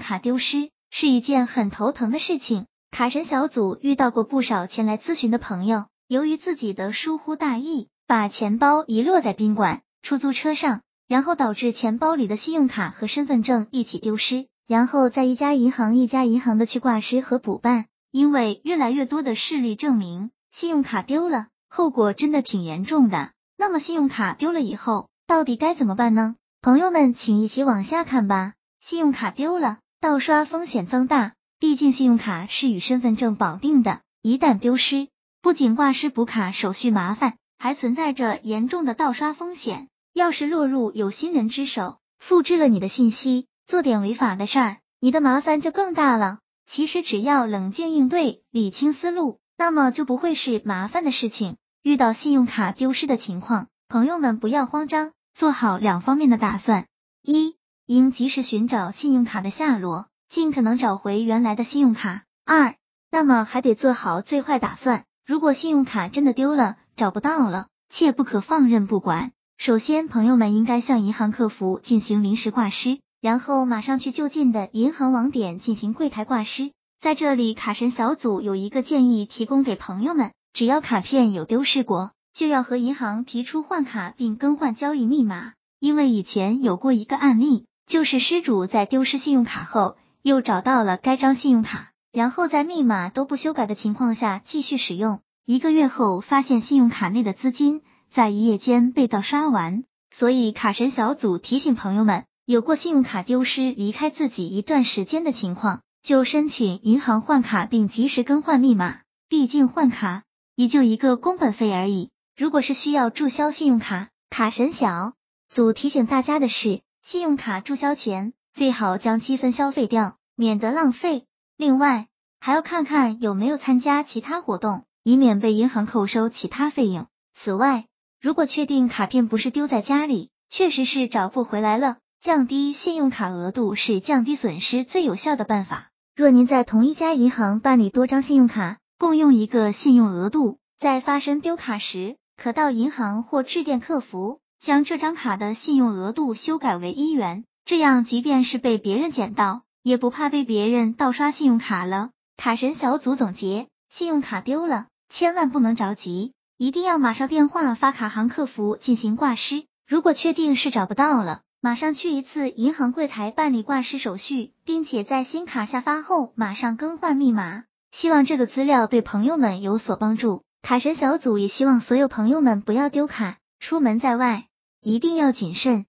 卡丢失是一件很头疼的事情。卡神小组遇到过不少前来咨询的朋友，由于自己的疏忽大意，把钱包遗落在宾馆、出租车上，然后导致钱包里的信用卡和身份证一起丢失，然后在一家银行一家银行的去挂失和补办。因为越来越多的事例证明，信用卡丢了，后果真的挺严重的。那么信用卡丢了以后，到底该怎么办呢？朋友们，请一起往下看吧。信用卡丢了，盗刷风险增大。毕竟信用卡是与身份证绑定的，一旦丢失，不仅挂失补卡手续麻烦，还存在着严重的盗刷风险。要是落入有心人之手，复制了你的信息，做点违法的事儿，你的麻烦就更大了。其实只要冷静应对，理清思路，那么就不会是麻烦的事情。遇到信用卡丢失的情况，朋友们不要慌张，做好两方面的打算：一，应及时寻找信用卡的下落。尽可能找回原来的信用卡。二，那么还得做好最坏打算。如果信用卡真的丢了，找不到了，切不可放任不管。首先，朋友们应该向银行客服进行临时挂失，然后马上去就近的银行网点进行柜台挂失。在这里，卡神小组有一个建议提供给朋友们：只要卡片有丢失过，就要和银行提出换卡并更换交易密码。因为以前有过一个案例，就是失主在丢失信用卡后。又找到了该张信用卡，然后在密码都不修改的情况下继续使用。一个月后，发现信用卡内的资金在一夜间被盗刷完。所以卡神小组提醒朋友们，有过信用卡丢失离开自己一段时间的情况，就申请银行换卡并及时更换密码。毕竟换卡也就一个工本费而已。如果是需要注销信用卡，卡神小组提醒大家的是，信用卡注销前。最好将积分消费掉，免得浪费。另外，还要看看有没有参加其他活动，以免被银行扣收其他费用。此外，如果确定卡片不是丢在家里，确实是找不回来了，降低信用卡额度是降低损失最有效的办法。若您在同一家银行办理多张信用卡，共用一个信用额度，在发生丢卡时，可到银行或致电客服，将这张卡的信用额度修改为一元。这样，即便是被别人捡到，也不怕被别人盗刷信用卡了。卡神小组总结：信用卡丢了，千万不能着急，一定要马上电话发卡行客服进行挂失。如果确定是找不到了，马上去一次银行柜台办理挂失手续，并且在新卡下发后马上更换密码。希望这个资料对朋友们有所帮助。卡神小组也希望所有朋友们不要丢卡，出门在外一定要谨慎。